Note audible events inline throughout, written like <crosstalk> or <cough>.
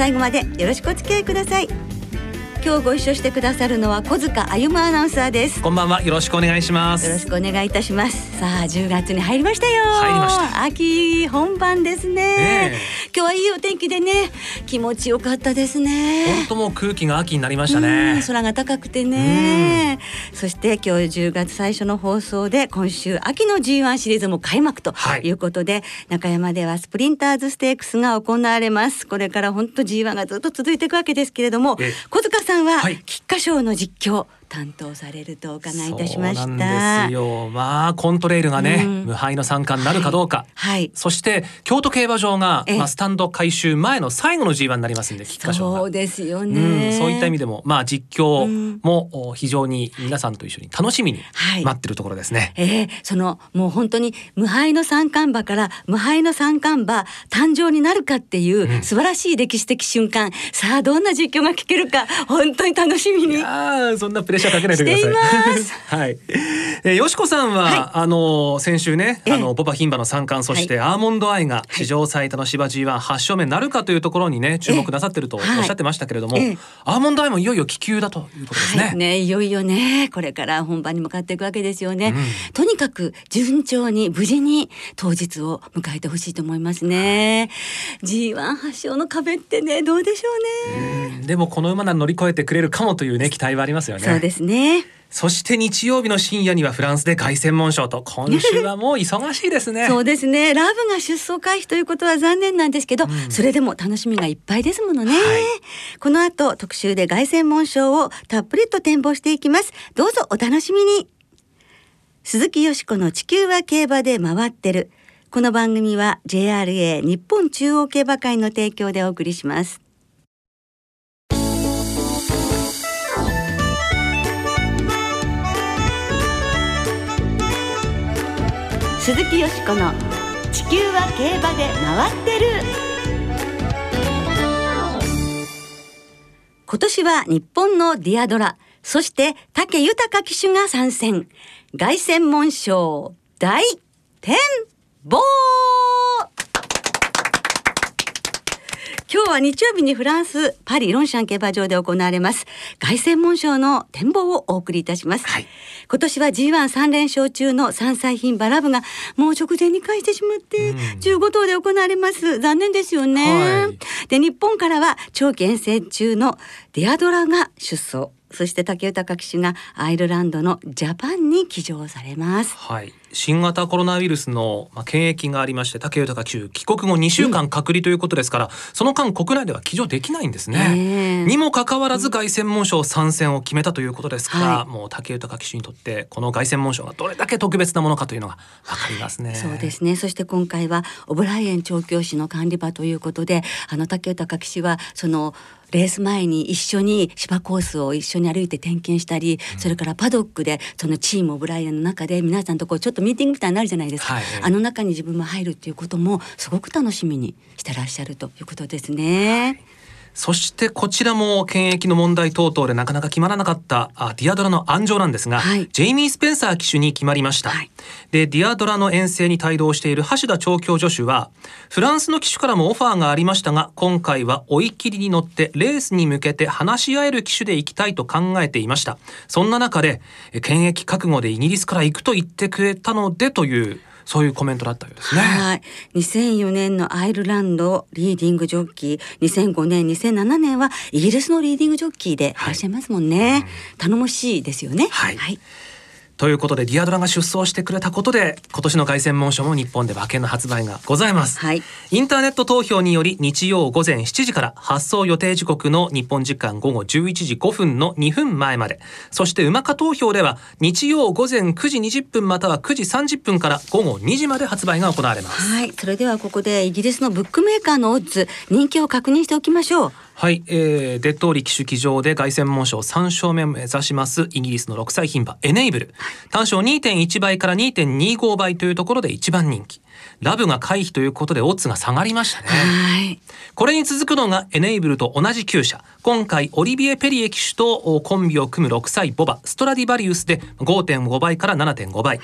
最後までよろしくお付き合いください。今日ご一緒してくださるのは小塚歩アナウンサーです。こんばんは。よろしくお願いします。よろしくお願いいたします。さあ10月に入りましたよ。入りました。秋本番ですね、ね今日はいいお天気でね。気持ちよかったですね。本当もう空気が秋になりましたね。空が高くてね。そして今日10月最初の放送で今週秋の G1 シリーズも開幕とい。うことで、はい、中山ではスプリンターズステークスが行われます。これから本当 G1 がずっと続いていくわけですけれども小塚さんは菊花賞の実況、担当されるとお伺いいたしました。ですよ。まあコントレイルがね、うん、無敗の三冠になるかどうか。はい。はい、そして京都競馬場がまあスタンド改修前の最後の G1 になりますんで、菊花賞そうですよね、うん、そういった意味でもまあ実況も非常に皆さんと一緒に楽しみに待ってるところですね。はい、えー、そのもう本当に無敗の三冠馬から無敗の三冠馬誕生になるかっていう素晴らしい歴史的瞬間。うん、さあどんな実況が聞けるか本当に楽しみに。ああそんなプレッシャーかけないでください。<laughs> はい。えー、よしこさんは、はい、あの先週ね、あのポパ牝馬の三冠そしてアーモンドアイが史上最多の芝 G1 八勝目なるかというところにね注目なさってるとおっしゃってましたけれども、アーモンドアイもいよいよ気球だということですね。はい、ねいよいよねこれから本番に向かっていくわけですよね。うん、とにかく順調に無事に当日を迎えてほしいと思いますね。G1 発勝の壁ってねどうでしょうね。でもこの馬なら乗り越えてくれるかもというね期待はありますよね。ですね。そして日曜日の深夜にはフランスで凱旋門賞と今週はもう忙しいですね。そうですね。ラブが出走回避ということは残念なんですけど、うん、それでも楽しみがいっぱいですものね、はい、この後特集で凱旋門賞をたっぷりと展望していきます。どうぞお楽しみに。鈴木よしこの地球は競馬で回ってる。この番組は JRA 日本中央競馬会の提供でお送りします鈴木よしこの「地球は競馬で回ってる」今年は日本のディアドラそして武豊騎手が参戦。凱旋門賞大展望。今日は日曜日にフランスパリロンシャン競馬場で行われます凱旋門賞の展望をお送りいたします、はい、今年は G13 連勝中の3歳牝馬ラブがもう直前に返してしまって15頭で行われます。残念ですよね、はい、で日本からは長期遠征中のディアドラが出走そして竹豊騎手がアイルランドのジャパンに騎乗されます。はい。新型コロナウイルスの、まあ、検疫がありまして竹豊騎手帰国後2週間隔離ということですから、うん、その間国内では騎乗できないんですね。にもかかわらず凱旋門賞参戦を決めたということですから、はい、もう竹豊騎手にとってこの凱旋門賞がどれだけ特別なものかというのがわかりますね、はい、そうですね。そして今回はオブライエン調教師の管理場ということで、あの竹豊騎手はそのレース前に一緒に芝コースを一緒に歩いて点検したり、それからパドックでそのチームオブライアンの中で皆さんとこうちょっとミーティングみたいになるじゃないですか、はい、あの中に自分も入るっていうこともすごく楽しみにしてらっしゃるということですね。はいそしてこちらも検疫の問題等々でなかなか決まらなかったあディアドラの安城なんですが、はい、ジェイミー・スペンサー騎手に決まりました、はい、でディアドラの遠征に帯同している橋田調教助手はフランスの騎手からもオファーがありましたが今回は追い切りに乗ってレースに向けて話し合える騎手で行きたいと考えていました。そんな中で検疫覚悟でイギリスから行くと言ってくれたのでというそういうコメントだったようですね。はい。2004年のアイルランドリーディングジョッキー、2005年、2007年はイギリスのリーディングジョッキーでいらっしゃいますもんね。はいうん、頼もしいですよね。はい、はいということでディアドラが出走してくれたことで今年の凱旋門賞も日本で馬券の発売がございます、はい、インターネット投票により日曜午前7時から発走予定時刻の日本時間午後11時5分の2分前まで。そして UMACA投票では日曜午前9時20分または9時30分から午後2時まで発売が行われます。はい。それではここでイギリスのブックメーカーのオッズ人気を確認しておきましょうはい、えー、デッドーリ騎手騎乗で凱旋門賞3勝目を目指します。イギリスの6歳牝馬エネイブル。単勝2.1倍から2.25倍というところで一番人気ラブが回避ということでオッズが下がりましたね。これに続くのがエネイブルと同じ厩舎。今回オリビエ・ペリエ騎手とコンビを組む6歳ボバストラディバリウスで5.5倍から7.5倍。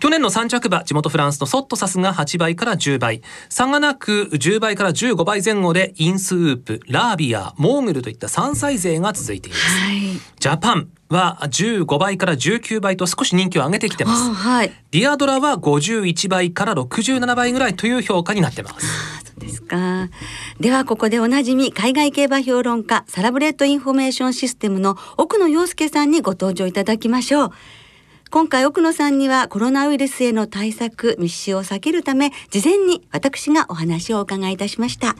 去年の3着馬地元フランスのソットサスが8倍から10倍。差がなく10倍から15倍前後でインスウープ、ラービア、モーグルといった3歳勢が続いています。はい、ジャパン、は15倍から19倍と少し人気を上げてきてます。はい、ディアドラは51倍から67倍ぐらいという評価になってます。そうですか。ではここでおなじみ海外競馬評論家サラブレッドインフォメーションシステムの奥野陽介さんにご登場いただきましょう。今回奥野さんにはコロナウイルスへの対策密集を避けるため事前に私がお話をお伺いいたしました。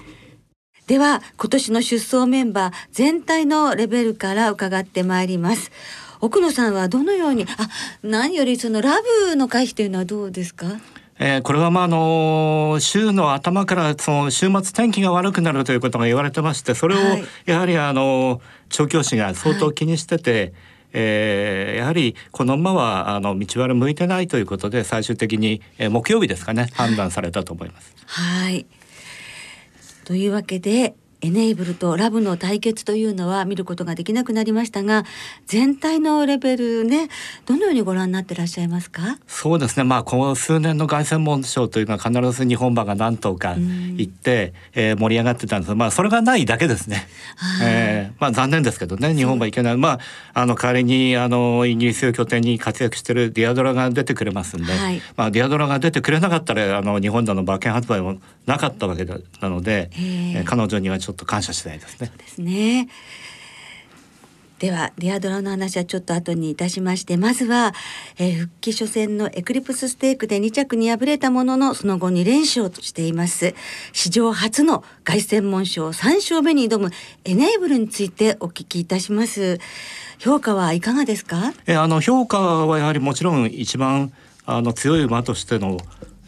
では今年の出走メンバー全体のレベルから伺ってまいります。奥野さんはどのようにあ何よりそのラブの回避というのはどうですか？えー、これはまああの週の頭からその週末天気が悪くなるということが言われてましてそれをやはりあの調教師が相当気にしてて、はい、えー、やはりこの馬はあの道悪向いてないということで最終的に、えー、木曜日ですかね判断されたと思います。はいというわけでエネイブルとラブの対決というのは見ることができなくなりましたが全体のレベルねどのようにご覧になってらっしゃいますか？そうですね。まあこの数年の凱旋門賞というのは必ず日本馬が何頭か行って、えー、盛り上がってたんです。まあそれがないだけですね、えー、まあ残念ですけどね日本馬行けない。まああの代わりにあのイギリスを拠点に活躍してるディアドラが出てくれますんで、はい、まあディアドラが出てくれなかったらあの日本での馬券発売もなかったわけなので、えー、彼女にはちょっと感謝したいですね。そうですね。ではディアドラの話はちょっと後にいたしましてまずは、えー、復帰初戦のエクリプスステークで2着に敗れたもののその後2連勝としています。史上初の凱旋門賞3勝目に挑むエネーブルについてお聞きいたします。評価はいかがですか？えあの評価はやはりもちろん一番あの強い馬としての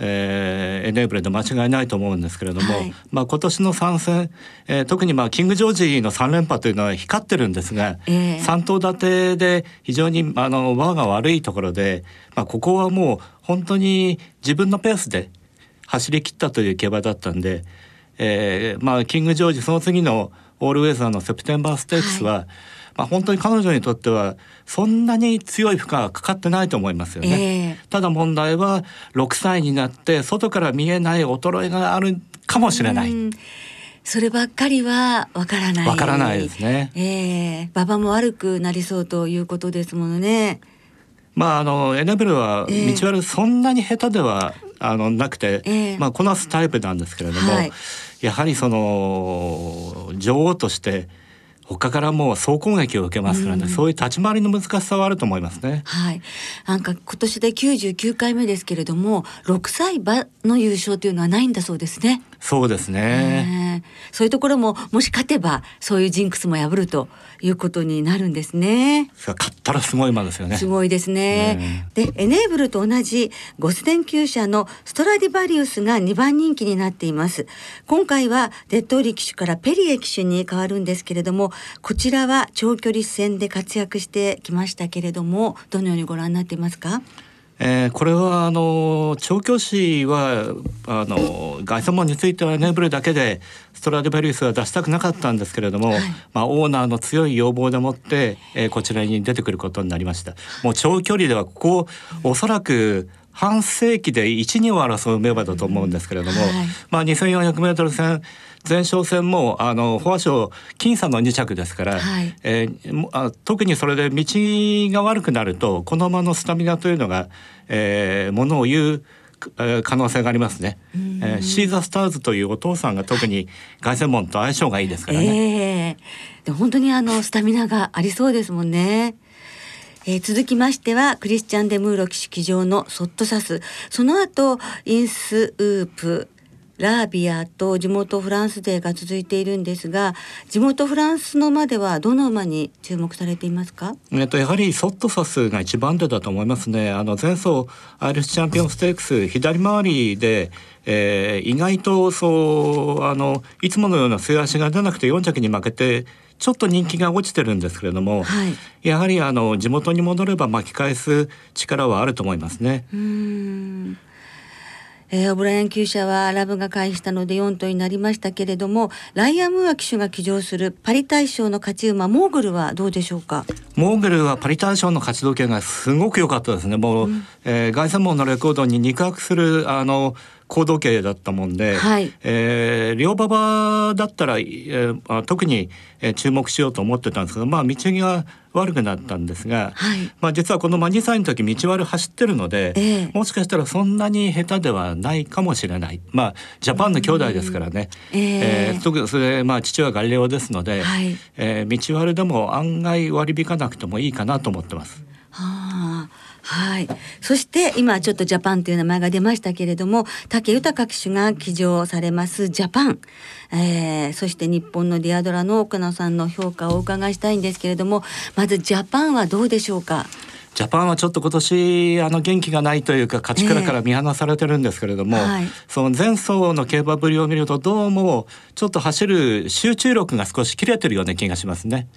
えー、エネーブルで間違いないと思うんですけれども、はい、まあ、今年の参戦、えー、特にまあキング・ジョージの3連覇というのは光ってるんですが、えー、3頭立てで非常にあの輪が悪いところで、まあ、ここはもう本当に自分のペースで走り切ったという競馬だったんで、えーまあ、キング・ジョージその次のオールウェザーのセプテンバーステークスは、はいまあ、本当に彼女にとってはそんなに強い負荷はかかってないと思いますよね、えー、ただ問題は6歳になって外から見えない衰えがあるかもしれない。そればっかりはわからない。わからないですね。ええー、馬場も悪くなりそうということですものね。まああのエナベルは道悪そんなに下手では、えー、あのなくて、えー、まあこなすタイプなんですけれども、はい、やはりその女王として他からもう総攻撃を受けますからね、うん、そういう立ち回りの難しさはあると思いますね。はい。なんか今年で99回目ですけれども、6歳馬の優勝というのはないんだそうですね。そうですね。そういうところももし勝てばそういうジンクスも破るということになるんですね。勝ったらすごい馬ですよね。すごいですね。で、エネーブルと同じゴスデン厩舎のストラディバリウスが2番人気になっています。今回はデッドーリ騎手からペリエ騎手に変わるんですけれども、こちらは長距離戦で活躍してきましたけれども、どのようにご覧になっていますか？えー、これはあの調教師はあの凱旋門についてはエネーブルだけでストラディバリウスは出したくなかったんですけれども、はい、まあ、オーナーの強い要望でもって、えー、こちらに出てくることになりました。もう長距離ではここおそらく半世紀で12を争う名馬だと思うんですけれども、はい、まあ、2400m 戦前哨戦もあのフォア賞僅差の2着ですから、はい、えー、あ特にそれで道が悪くなるとこの馬のスタミナというのが、えー、ものを言う可能性がありますね、えー、シーザスターズというお父さんが特に凱旋門と相性がいいですからね、えー、で本当にあのスタミナがありそうですもんね。えー、続きましてはクリスチャン・デ・ムーロ騎手騎乗のソットサス。その後インスウープラービアと地元フランス勢が続いているんですが地元フランスの馬ではどの馬に注目されていますか、えっと、やはりソットサスが一番手だと思いますね。あの前走アイリスチャンピオンステークス左回りでえー、意外とそうあのいつものような末足が出なくて4着に負けてちょっと人気が落ちてるんですけれども、はい、やはりあの地元に戻れば巻き返す力はあると思いますね。えー、オブライアン厩舎はラブが回避したので4頭になりましたけれどもライアン・ムーア騎手が騎乗するパリ大賞の勝ち馬モーグルはどうでしょうか？モーグルはパリ大賞の勝ち時計がすごく良かったですねもう、うん、えー、凱旋門のレコードに肉薄するあの高度計だったもんで、はい、えー、両馬場だったら、えー、特に、えー、注目しようと思ってたんですけどまあ道が悪くなったんですが、はい、まあ実はこのまあ2歳の時道悪走ってるので、えー、もしかしたらそんなに下手ではないかもしれない。まあジャパンの兄弟ですからね、えー、えー、特にそれまあ父はガリレオですので、はい、えー、道悪でも案外割り引かなくてもいいかなと思ってます。はあはい。そして今ちょっとジャパンという名前が出ましたけれども、武豊騎手が騎乗されますジャパン。えー、そして日本のディアドラの奥野さんの評価をお伺いしたいんですけれども、まずジャパンはどうでしょうか？ジャパンはちょっと今年あの元気がないというか勝ち倉から見放されてるんですけれども、えーはい、その前走の競馬ぶりを見るとどうもちょっと走る集中力が少し切れてるような気がしますね。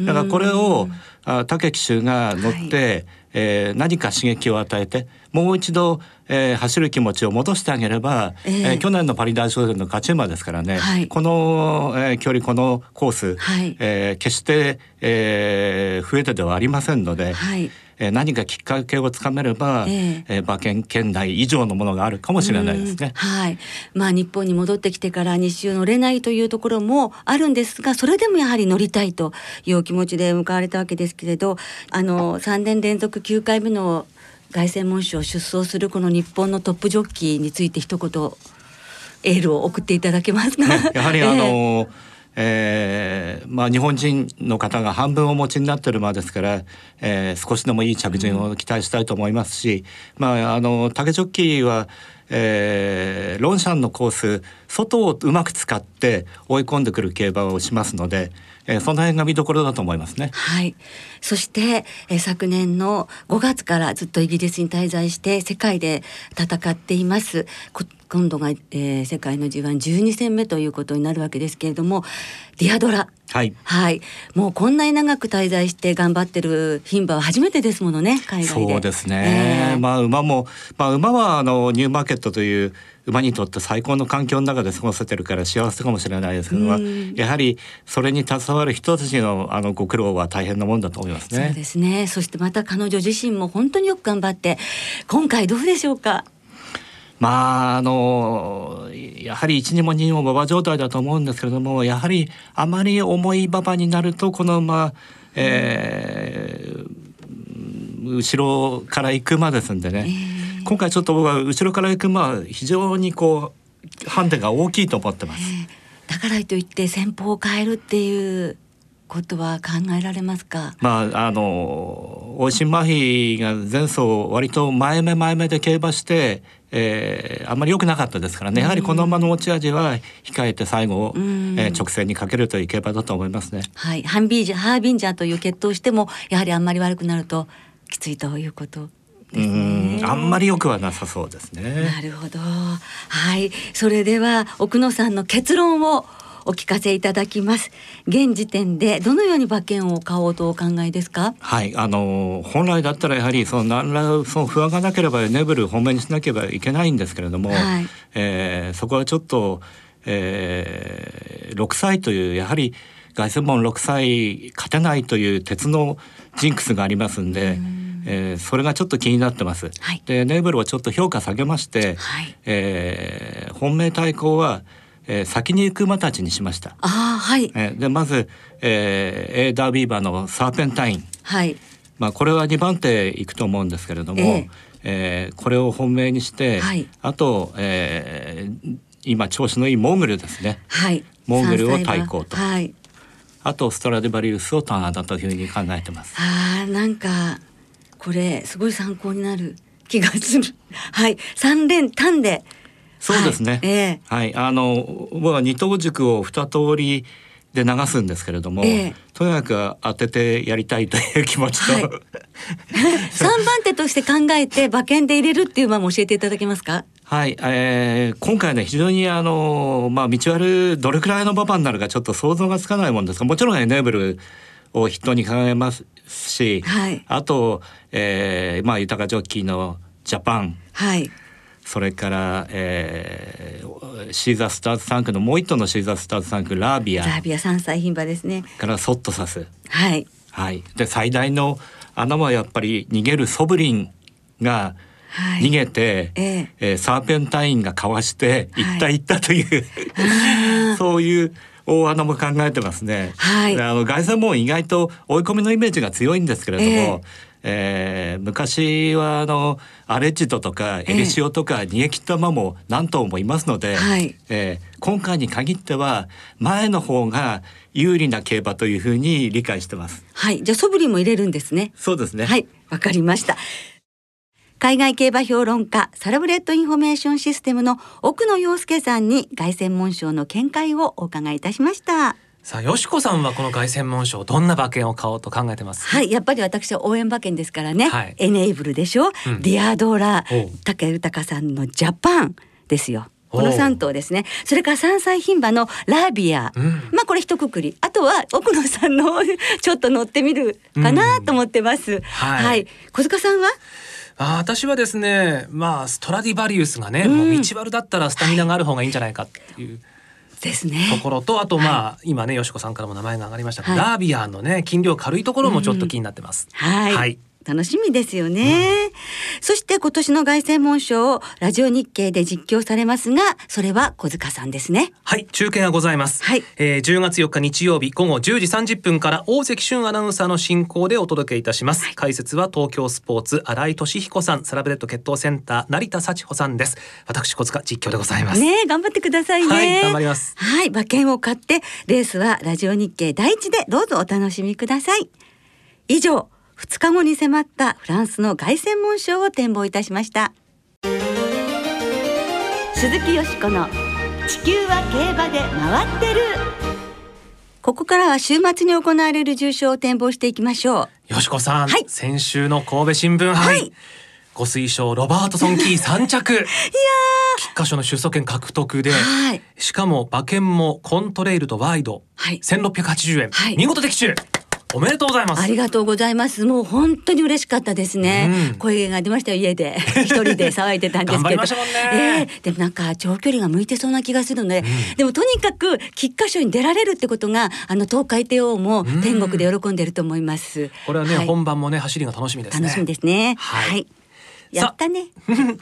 だからこれをあ武騎手が乗って、はい。えー、何か刺激を与えてもう一度、えー、走る気持ちを戻してあげれば、えー、えー、去年のパリ大賞での勝ち馬ですからね、はい、この、えー、距離このコース、はい、えー、決して、えー、増えてではありませんので。はいえ何かきっかけをつかめれば、ええー、馬券圏内以上のものがあるかもしれないですね。はい。まあ日本に戻ってきてから日周乗れないというところもあるんですが、それでもやはり乗りたいというお気持ちで向かわれたわけですけれど、あの3年連続9回目の凱旋門賞出走するこの日本のトップジョッキーについて一言エールを送っていただけますか？やはりあのー <laughs> えーまあ、日本人の方が半分お持ちになってる馬ですから、えー、少しでもいい着順を期待したいと思いますし、うん、まあ、あの竹ジョッキーは、えー、ロンシャンのコース外をうまく使って追い込んでくる競馬をしますので、えー、その辺が見どころだと思いますね。はい。そして、えー、昨年の5月からずっとイギリスに滞在して世界で戦っています。今度が、えー、世界の G112 戦目ということになるわけですけれどもディアドラ。はい、はい、もうこんなに長く滞在して頑張ってる牝馬は初めてですものね海外そうですね、えー、まあ馬も、まあ、馬はあのニューマーケットという馬にとって最高の環境の中で過ごせてるから幸せかもしれないですけど、やはりそれに携わる人たちのあのご苦労は大変なもんだと思いますね。そうですね。そしてまた彼女自身も本当によく頑張って今回どうでしょうか？まああのやはり一にも二にも馬場状態だと思うんですけれどもやはりあまり重い馬場になるとこの馬、えー、後ろから行く馬ですんでね、えー、今回ちょっと僕は後ろから行く馬は非常にこうハンデが大きいと思ってます。えー、だからといって戦法を変えるっていうことは考えられますか？まああの大新麻痺が前走割と前目前目で競馬して、えー、あんまり良くなかったですからね、やはりこの馬の持ち味は控えて最後、えー、直線にかけるという競馬だと思いますね。はい、ハンビージャハービンジャーという決闘してもやはりあんまり悪くなるときついということ。うんあんまり良くはなさそうですね。なるほど。はい、それでは奥野さんの結論をお聞かせいただきます。現時点でどのように馬券を買おうとお考えですか？はいあの本来だったらやはりその何らその不安がなければネブル本命にしなければいけないんですけれども、はい、えー、そこはちょっと、えー、6歳というやはり凱旋門6歳勝てないという鉄のジンクスがありますんで、ん。えー、それがちょっと気になってます。はい、でネーブルをちょっと評価下げまして、はい、えー、本命対抗はえー、先に行く馬たちにしました。あはい。えー、でまず、えー、エーダービーバーのサーペンタイン。はい。まあこれは2番手いくと思うんですけれども、えー、えー、これを本命にして、はい、あと、えー、今調子のいいモーグルですね。はい。モーグルを対抗と。はい。あとストラデバリウスをターだというふうに考えてます。ああなんかこれすごい参考になる気がする。はい。三連単でそうですね。はい、えー、はい、あの僕は二等軸を二通りで流すんですけれども、えー、とにかく当ててやりたいという気持ちと、はい、<laughs> 番手として考えて馬券で入れるっていう馬も教えていただけますか？はい、えー、今回ね非常にあのまあ道悪どれくらいの馬場になるかちょっと想像がつかないもんですがもちろんエネーブルを筆頭に考えますし、はい、あと、えー、まあ豊かジョッキーのジャパン、はい、それから、えー、シーザースターズ3区のもう一頭のシーザースターズ3区ラービア。ラービア3歳牝馬ですね。からソットサス。はい、はい、で最大の穴はやっぱり逃げるソブリンが逃げて、はい、え。えー、サーペンタインがかわして行った行ったという、はい、<laughs> そういう大穴も考えてますね。はい、あの凱旋門意外と追い込みのイメージが強いんですけれども、えーえー、昔はあのアレジドとかエレシオとか逃げ切った馬も何頭もいますので、はい、えー、今回に限っては前の方が有利な競馬というふうに理解してます。はい、じゃあソブリも入れるんですね。そうですね。はい、わかりました。海外競馬評論家サラブレッドインフォメーションシステムの奥野陽介さんに凱旋門賞の見解をお伺いいたしました。さあ、よしこさんはこの凱旋門賞どんな馬券を買おうと考えてます？はい、やっぱり私は応援馬券ですからね。はい、エネイブルでしょ？うん、ディアドラ、武豊さんのジャパンですよ。この三頭ですね。それから三歳牝馬のラビア。うん、まあこれ一括り。あとは奥野さんのちょっと乗ってみるかなと思ってます。うん、はい、はい。小塚さんは？あ私はですねまあストラディバリウスがね、うん、もう道悪だったらスタミナがある方がいいんじゃないかっていう。ですね。ところとあとまあ、はい、今ねよしこさんからも名前が上がりました。が、はい、ラービアのね斤量軽いところもちょっと気になってます。うん、はい、はい楽しみですよね、うん、そして今年の凱旋門賞をラジオ日経で実況されますがそれは小塚さんですね。はい中継がございます、はい。えー、10月4日日曜日午後10時30分から大関俊アナウンサーの進行でお届けいたします、はい、解説は東京スポーツ新井俊彦さんサラブレッド決闘センター成田幸穂さんです。私小塚実況でございます。ね頑張ってくださいね。はい頑張ります。はい馬券を買ってレースはラジオ日経第一でどうぞお楽しみください。以上2日後に迫ったフランスの凱旋門賞を展望いたしました。鈴木よしこの地球は競馬で回ってる。ここからは週末に行われる重賞を展望していきましょう。よしこさん、はい、先週の神戸新聞杯、はい。ご推奨ロバートソンキー三着。<laughs> いや菊花賞の出走権獲得で、はい、しかも馬券もコントレイルとワイド、はい、1680円、はい、見事的中おめでとうございます。ありがとうございます。もう本当に嬉しかったですね、うん、声が出ましたよ家で。<laughs> 一人で騒いでたんですけど。ね、えー、でもなんか長距離が向いてそうな気がするので、うん、でもとにかく菊花賞に出られるってことがあの東海帝王も天国で喜んでると思います、これはね、はい、本番もね走りが楽しみですね。楽しみですね。はい、はい、やったね。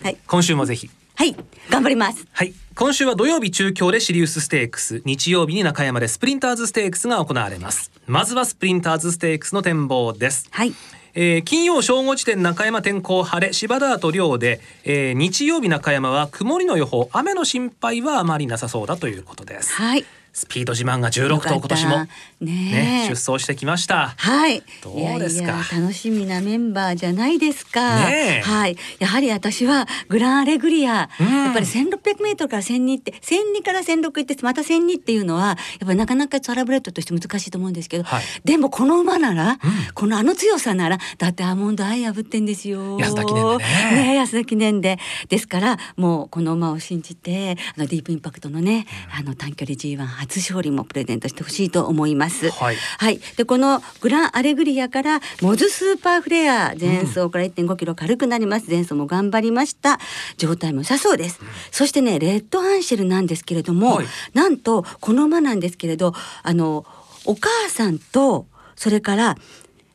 はい。<laughs> 今週もぜひ。はい。頑張ります。はい今週は土曜日中京でシリウスステークス。日曜日に中山でスプリンターズステークスが行われます。まずはスプリンターズステークスの展望です。はい。えー、金曜正午時点中山天候晴れ芝田と寮で、えー、日曜日中山は曇りの予報。雨の心配はあまりなさそうだということです。はいスピード自慢が16頭今年もね出走してきました。はい。どうですか？楽しみなメンバーじゃないですか、ね、はい。やはり私はグランアレグリア、うん、やっぱり1600メートルから1002って1002から1006行ってまた1002っていうのはやっぱりなかなかトラブレットとして難しいと思うんですけど、はい、でもこの馬なら、うん、このあの強さならだってアーモンドアイ破ってんですよ。安田記念でね。ね安田記念で。ですからもうこの馬を信じてあのディープインパクトのね、うん、あの短距離 G1 初勝利もプレゼントしてほしいと思います。はい、はい、でこのグランアレグリアからモズスーパーフレア前走から1.5キロ軽くなります、前走も頑張りました。状態も良さそうです、うん、そしてねレッドアンシェルなんですけれども、はい、なんとこの馬なんですけれどあのお母さんとそれから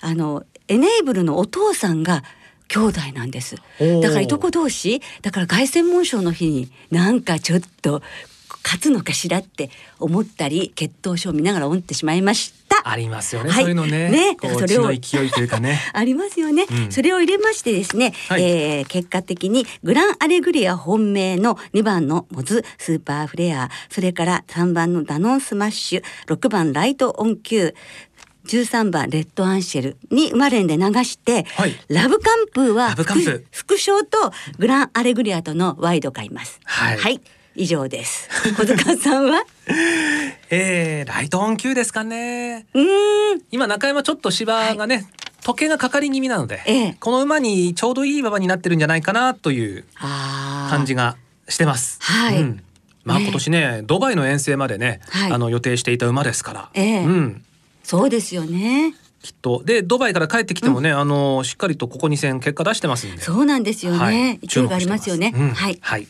あのエネーブルのお父さんが兄弟なんです。だからいとこ同士だから凱旋門賞の日になんかちょっと勝つのかしらって思ったり血統書を見ながら思ってしまいました。ありますよね、はい、そういうのね。ね、それを勢いというかね。<laughs> ありますよね、うん、それを入れましてですね、はい、えー、結果的にグランアレグリア本命の2番のモズスーパーフレア、それから3番のダノンスマッシュ、6番ライトオンキュー、13番レッドアンシェルに生まれんで流して、はい、ラブカンプーは複勝とグランアレグリアとのワイド買います。はい、はい以上です。小塚さんは？<laughs> えー、ライトオン級ですかね。うん。今中山ちょっと芝がね、はい、時計がかかり気味なので、ええ、この馬にちょうどいい馬場になってるんじゃないかなという感じがしてます。はい、うん、まあ今年ね、ね、ドバイの遠征までね、はい、あの予定していた馬ですから、ええ、うん、そうですよね。きっと。でドバイから帰ってきてもね、うん、あのしっかりとここ2戦結果出してますんで。そうなんですよね、はい、勢いがありますよね、うん、はい、はい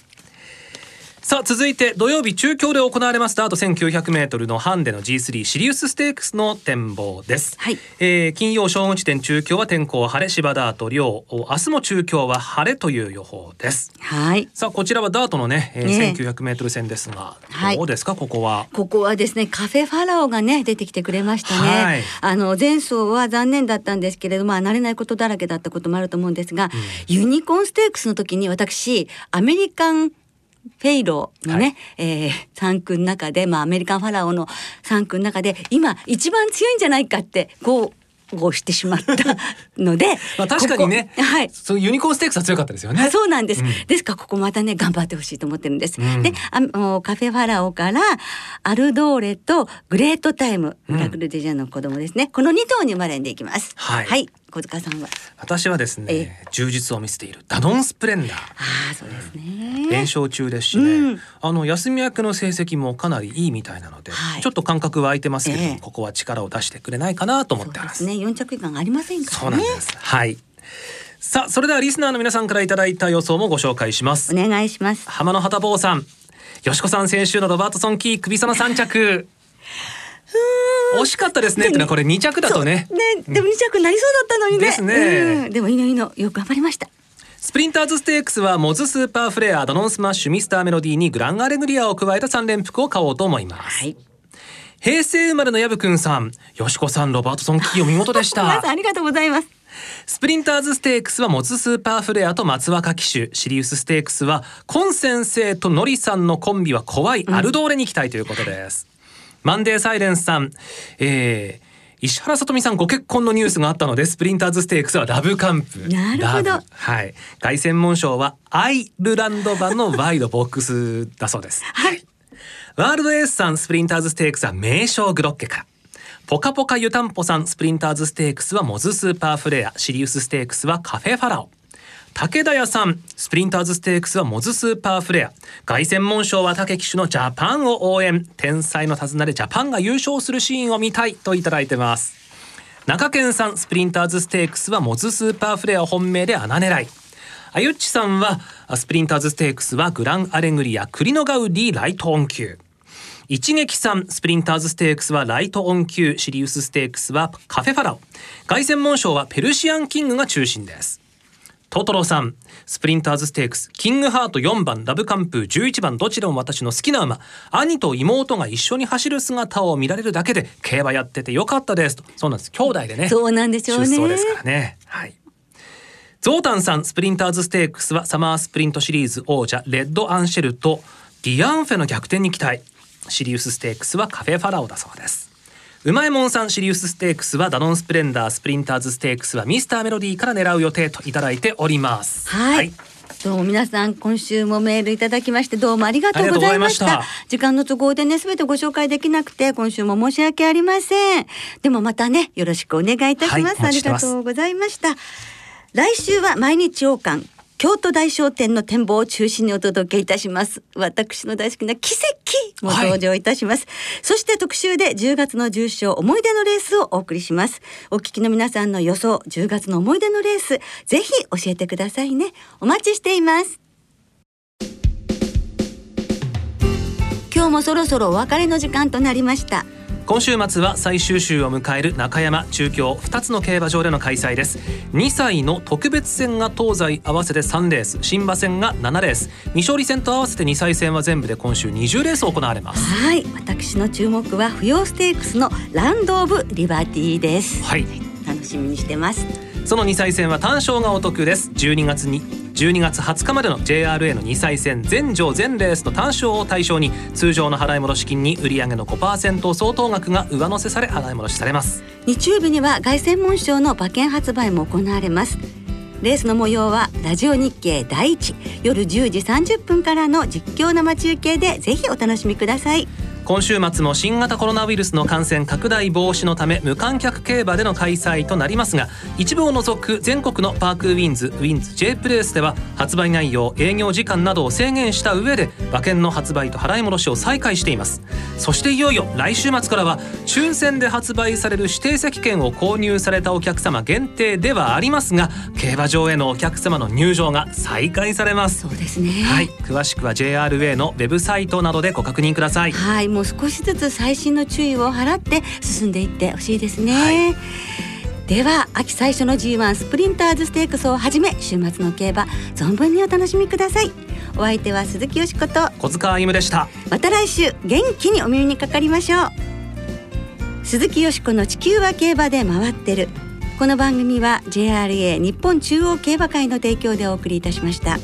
さあ続いて土曜日中京で行われますダート1900メートルのハンデの G3 シリウスステークスの展望です、はい、えー、金曜正午時点中京は天候晴れ芝ダート両明日も中京は晴れという予報です。はい。さあこちらはダートのね、えー、ね1900メートル戦ですが、どうですかここは？ここはですねカフェファラオがね出てきてくれましたね、はい、あの前走は残念だったんですけれども慣れないことだらけだったこともあると思うんですが、うん、ユニコーンステークスの時に私アメリカンフェイローのね、はい、えー、3区の中で、まあ、アメリカンファラオの3区の中で今一番強いんじゃないかってこうをしてしまったので <laughs> まあ確かにね。はい、そのユニコーンステークスは強かったですよね。そうなんです、うん、ですからここまたね頑張ってほしいと思ってるんです、うん、であのカフェファラオからアルドーレとグレートタイムミラクルデジャーの子供ですね、うん、この2頭に生まれんでいきます。はい、はい小塚さんは？私はですね充実を見せているダノンスプレンダー。あそうですね。連勝中ですしね、うん、あの休み明けの成績もかなりいいみたいなので、はい、ちょっと感覚は空いてますけど、えー、ここは力を出してくれないかなと思ってます。ね。4着以下ありませんからね。そうなんです。はい。さあそれではリスナーの皆さんからいただいた予想もご紹介します。お願いします。浜野旗坊さんよしこさん先週のロバートソンキー首差の3着 <laughs> 惜しかったですね。ってのはこれ2着だとね。ねでも2着なりそうだったのにね。ですね、でもいいのいいのよく頑張りました。スプリンターズステークスはモズスーパーフレアダノンスマッシュミスターメロディーにグランアレグリアを加えた3連複を買おうと思います、はい、平成生まれのヤブくんさんよしこさんロバートソンキーお見事でした。ありがとうござい。ますスプリンターズステークスはモズスーパーフレアと松若騎手シリウスステークスは昆先生とノリさんのコンビは怖いアルドーレに期待ということです、うんマンデーサイレンスさん、えー、石原さとみさんご結婚のニュースがあったのでスプリンターズステークスはラブカンプ。なるほど。はい。凱旋門賞はアイルランド版のワイドボックスだそうです。はい。ワールドエースさんスプリンターズステークスは名称グロッケから。ポカポカ湯たんぽさんスプリンターズステークスはモズスーパーフレア。シリウスステークスはカフェファラオ武田屋さん。スプリンターズステークスはモズスーパーフレア。凱旋門賞は武騎手のジャパンを応援。天才の手綱でジャパンが優勝するシーンを見たい。といただいてます。中堅さんスプリンターズステークスはモズスーパーフレア本命で穴狙い。あゆっちさんはスプリンターズステークスはグランアレグリアクリノガウディライトオンキュー一撃さんスプリンターズステークスはライトオンキューシリウスステークスはカフェファラオ。凱旋門賞はペルシアンキングが中心です。トトロさん。スプリンターズステークス。キングハート4番。ラブカンプー。11番。どちらも私の好きな馬。兄と妹が一緒に走る姿を見られるだけで競馬やっててよかったです。と。そうなんです。兄弟でね。そうなんでしょうね。出走ですからね。はい。ゾータンさん。スプリンターズステークスはサマースプリントシリーズ王者。レッドアンシェルとディアンフェの逆転に期待。シリウスステークスはカフェファラオだそうですうまいもんさんシリウスステークスはダノンスプレンダースプリンターズステークスはミスターメロディーから狙う予定といただいております。はい、はい。どうも皆さん今週もメールいただきましてどうもありがとうございました。時間の都合でねすべてご紹介できなくて今週も申し訳ありません。でもまたねよろしくお願いいたします、はい、ありがとうございました。来週は毎日王冠京都大商店の展望を中心にお届けいたします。私の大好きな奇跡も登場いたします、はい、そして特集で10月の重賞思い出のレースをお送りします。お聞きの皆さんの予想10月の思い出のレースぜひ教えてくださいね。お待ちしています。今日もそろそろお別れの時間となりました今週末は最終週を迎える中山中京2つの競馬場での開催です。2歳の特別戦が東西合わせて3レース新馬戦が7レース。未勝利戦と合わせて2歳戦は全部で今週20レース行われます。はい。私の注目は不要ステークスのランドオブリバティです。はい。楽しみにしてます。その2歳戦は単勝がお得です。12月に12月20日までの JRA の2歳戦全場全レースの単勝を対象に通常の払い戻し金に売上の5%相当額が上乗せされ払い戻しされます。日曜日には凱旋門賞の馬券発売も行われます。レースの模様はラジオ日経第一。夜10時30分からの実況生中継でぜひお楽しみください。今週末も新型コロナウイルスの感染拡大防止のため無観客競馬での開催となりますが一部を除く全国のパークウィンズウィンズ J プレースでは発売内容営業時間などを制限した上で馬券の発売と払い戻しを再開しています。そしていよいよ来週末からは抽選で発売される指定席券を購入されたお客様限定ではありますが競馬場へのお客様の入場が再開されます。そうですね。はい。詳しくは JRA のウェブサイトなどでご確認ください。はいもう少しずつ細心の注意を払って進んでいってほしいですね、はい、では秋最初の G1 スプリンターズステークスをはじめ週末の競馬存分にお楽しみください。お相手は鈴木よしこと小塚歩でした。また来週元気にお耳にかかりましょう。鈴木よしこの地球は競馬で回ってる。この番組は JRA 日本中央競馬会の提供でお送りいたしました。